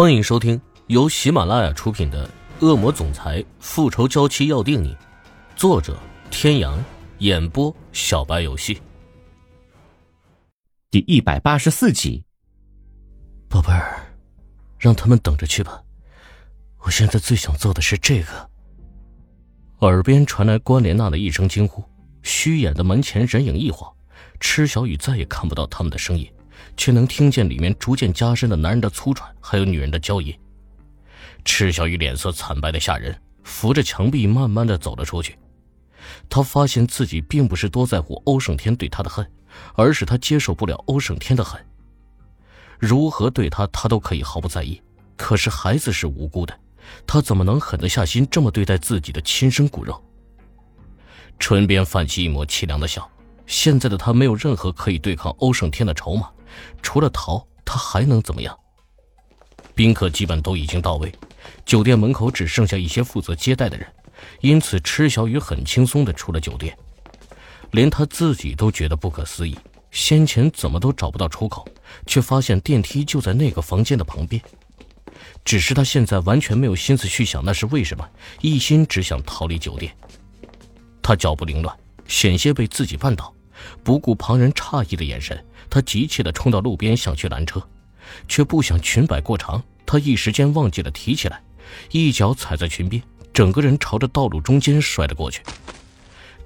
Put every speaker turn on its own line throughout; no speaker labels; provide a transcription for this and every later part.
欢迎收听由喜马拉雅出品的《恶魔总裁复仇娇妻要定你》，作者：天阳，演播：小白游戏。
第一百八十四集，
宝贝儿，让他们等着去吧。我现在最想做的是这个。耳边传来关莲娜的一声惊呼，虚掩的门前人影一晃，池小雨再也看不到他们的声音。却能听见里面逐渐加深的男人的粗喘，还有女人的娇吟。赤小雨脸色惨白的吓人，扶着墙壁慢慢的走了出去。他发现自己并不是多在乎欧胜天对他的恨，而是他接受不了欧胜天的恨。如何对他，他都可以毫不在意。可是孩子是无辜的，他怎么能狠得下心这么对待自己的亲生骨肉？唇边泛起一抹凄凉的笑。现在的他没有任何可以对抗欧胜天的筹码。除了逃，他还能怎么样？宾客基本都已经到位，酒店门口只剩下一些负责接待的人，因此池小雨很轻松的出了酒店。连他自己都觉得不可思议，先前怎么都找不到出口，却发现电梯就在那个房间的旁边。只是他现在完全没有心思去想那是为什么，一心只想逃离酒店。他脚步凌乱，险些被自己绊倒，不顾旁人诧异的眼神。他急切地冲到路边，想去拦车，却不想裙摆过长，他一时间忘记了提起来，一脚踩在裙边，整个人朝着道路中间摔了过去。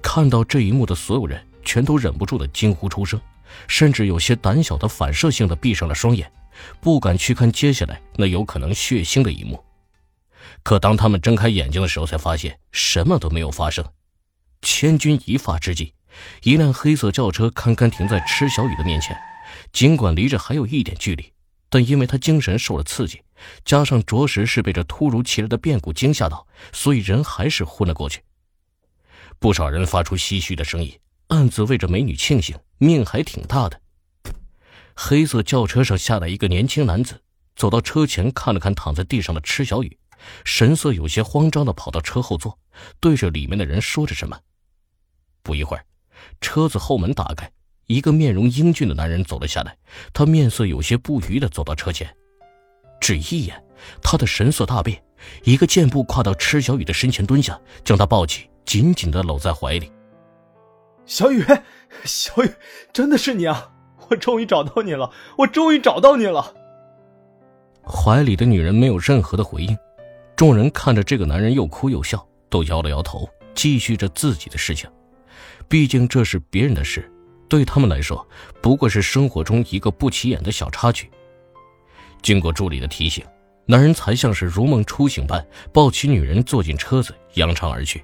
看到这一幕的所有人全都忍不住的惊呼出声，甚至有些胆小的反射性的闭上了双眼，不敢去看接下来那有可能血腥的一幕。可当他们睁开眼睛的时候，才发现什么都没有发生。千钧一发之际。一辆黑色轿车堪堪停在池小雨的面前，尽管离着还有一点距离，但因为他精神受了刺激，加上着实是被这突如其来的变故惊吓到，所以人还是昏了过去。不少人发出唏嘘的声音，暗自为这美女庆幸，命还挺大的。黑色轿车上下来一个年轻男子，走到车前看了看躺在地上的池小雨，神色有些慌张的跑到车后座，对着里面的人说着什么。不一会儿。车子后门打开，一个面容英俊的男人走了下来。他面色有些不愉的走到车前，只一眼，他的神色大变，一个箭步跨到池小雨的身前蹲下，将她抱起，紧紧的搂在怀里。
小雨，小雨，真的是你啊！我终于找到你了，我终于找到你了。
怀里的女人没有任何的回应，众人看着这个男人又哭又笑，都摇了摇头，继续着自己的事情。毕竟这是别人的事，对他们来说不过是生活中一个不起眼的小插曲。经过助理的提醒，男人才像是如梦初醒般抱起女人坐进车子，扬长而去。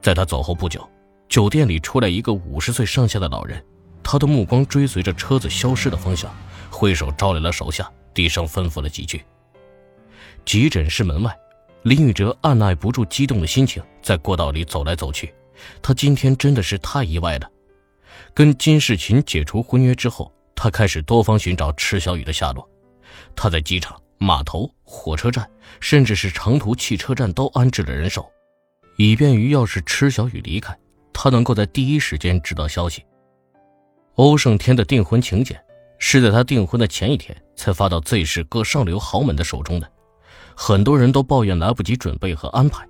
在他走后不久，酒店里出来一个五十岁上下的老人，他的目光追随着车子消失的方向，挥手招来了手下，低声吩咐了几句。急诊室门外，林宇哲按耐不住激动的心情，在过道里走来走去。他今天真的是太意外了。跟金世琴解除婚约之后，他开始多方寻找池小雨的下落。他在机场、码头、火车站，甚至是长途汽车站都安置了人手，以便于要是池小雨离开，他能够在第一时间知道消息。欧胜天的订婚请柬是在他订婚的前一天才发到 Z 市各上流豪门的手中的，很多人都抱怨来不及准备和安排。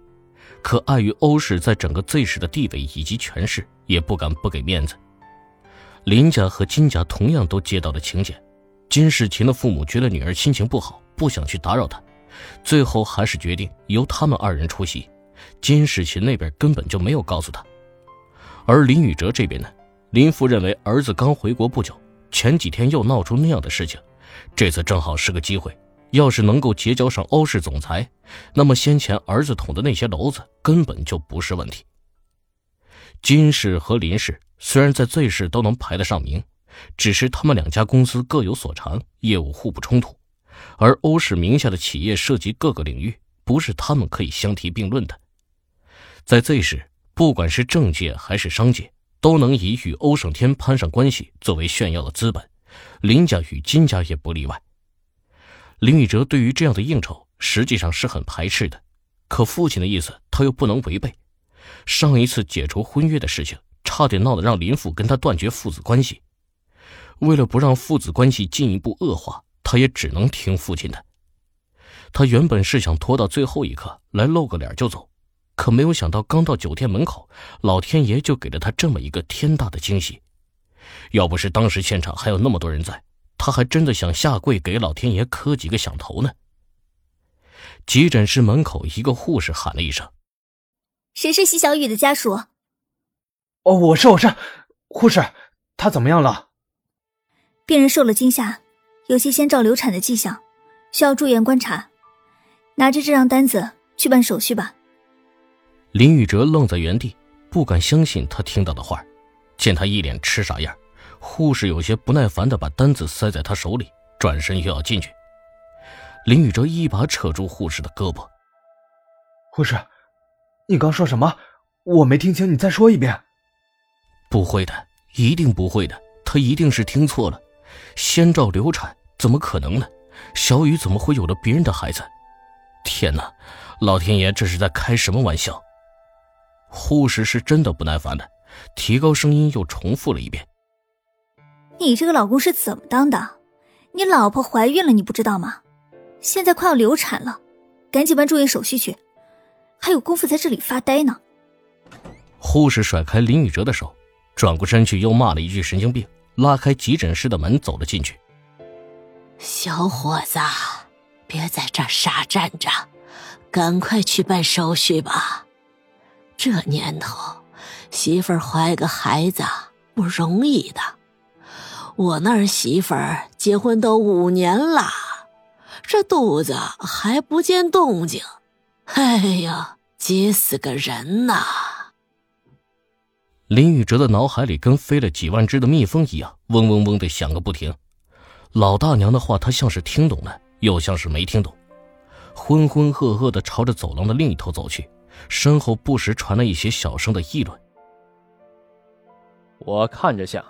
可碍于欧氏在整个 Z 市的地位以及权势，也不敢不给面子。林家和金家同样都接到了请柬，金世琴的父母觉得女儿心情不好，不想去打扰她，最后还是决定由他们二人出席。金世琴那边根本就没有告诉他。而林宇哲这边呢，林父认为儿子刚回国不久，前几天又闹出那样的事情，这次正好是个机会。要是能够结交上欧氏总裁，那么先前儿子捅的那些篓子根本就不是问题。金氏和林氏虽然在 Z 市都能排得上名，只是他们两家公司各有所长，业务互不冲突。而欧氏名下的企业涉及各个领域，不是他们可以相提并论的。在 Z 市，不管是政界还是商界，都能以与欧胜天攀上关系作为炫耀的资本。林家与金家也不例外。林宇哲对于这样的应酬实际上是很排斥的，可父亲的意思他又不能违背。上一次解除婚约的事情，差点闹得让林父跟他断绝父子关系。为了不让父子关系进一步恶化，他也只能听父亲的。他原本是想拖到最后一刻来露个脸就走，可没有想到刚到酒店门口，老天爷就给了他这么一个天大的惊喜。要不是当时现场还有那么多人在，他还真的想下跪给老天爷磕几个响头呢。急诊室门口，一个护士喊了一声：“
谁是席小雨的家属？”“
哦，我是，我是。”护士，他怎么样了？
病人受了惊吓，有些先兆流产的迹象，需要住院观察。拿着这张单子去办手续吧。
林宇哲愣在原地，不敢相信他听到的话。见他一脸痴傻样，护士有些不耐烦的把单子塞在他手里，转身又要进去。林宇哲一把扯住护士的胳膊：“
护士，你刚说什么？我没听清，你再说一遍。”
不会的，一定不会的，他一定是听错了。先兆流产怎么可能呢？小雨怎么会有了别人的孩子？天哪，老天爷这是在开什么玩笑？护士是真的不耐烦的，提高声音又重复了一遍：“
你这个老公是怎么当的？你老婆怀孕了，你不知道吗？现在快要流产了，赶紧办住院手续去，还有功夫在这里发呆呢？”
护士甩开林宇哲的手。转过身去，又骂了一句“神经病”，拉开急诊室的门走了进去。
小伙子，别在这儿傻站着，赶快去办手续吧。这年头，媳妇儿怀个孩子不容易的。我那儿媳妇儿结婚都五年了，这肚子还不见动静，哎呀，急死个人呐！
林宇哲的脑海里跟飞了几万只的蜜蜂一样，嗡嗡嗡的响个不停。老大娘的话，他像是听懂了，又像是没听懂，浑浑噩噩的朝着走廊的另一头走去，身后不时传来一些小声的议论。
我看着像，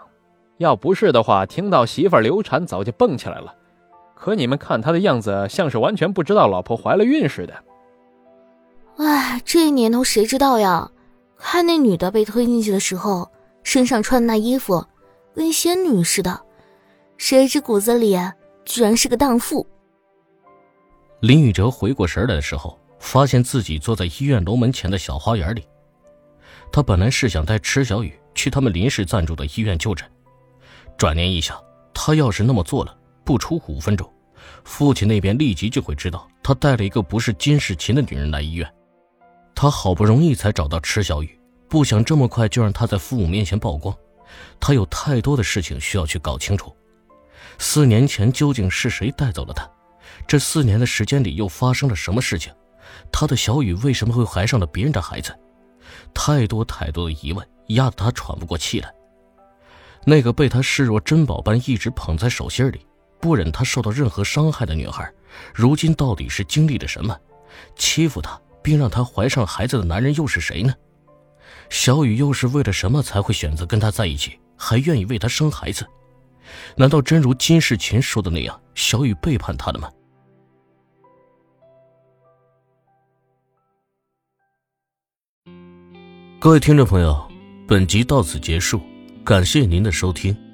要不是的话，听到媳妇儿流产早就蹦起来了。可你们看他的样子，像是完全不知道老婆怀了孕似的。
哎，这年头谁知道呀？看那女的被推进去的时候，身上穿的那衣服，跟仙女似的，谁知骨子里居然是个荡妇。
林宇哲回过神来的时候，发现自己坐在医院楼门前的小花园里。他本来是想带池小雨去他们临时暂住的医院就诊，转念一想，他要是那么做了，不出五分钟，父亲那边立即就会知道他带了一个不是金世琴的女人来医院。他好不容易才找到池小雨，不想这么快就让他在父母面前曝光。他有太多的事情需要去搞清楚。四年前究竟是谁带走了他？这四年的时间里又发生了什么事情？他的小雨为什么会怀上了别人的孩子？太多太多的疑问压得他喘不过气来。那个被他视若珍宝般一直捧在手心里，不忍他受到任何伤害的女孩，如今到底是经历了什么？欺负他？并让她怀上孩子的男人又是谁呢？小雨又是为了什么才会选择跟他在一起，还愿意为他生孩子？难道真如金世琴说的那样，小雨背叛他了吗？各位听众朋友，本集到此结束，感谢您的收听。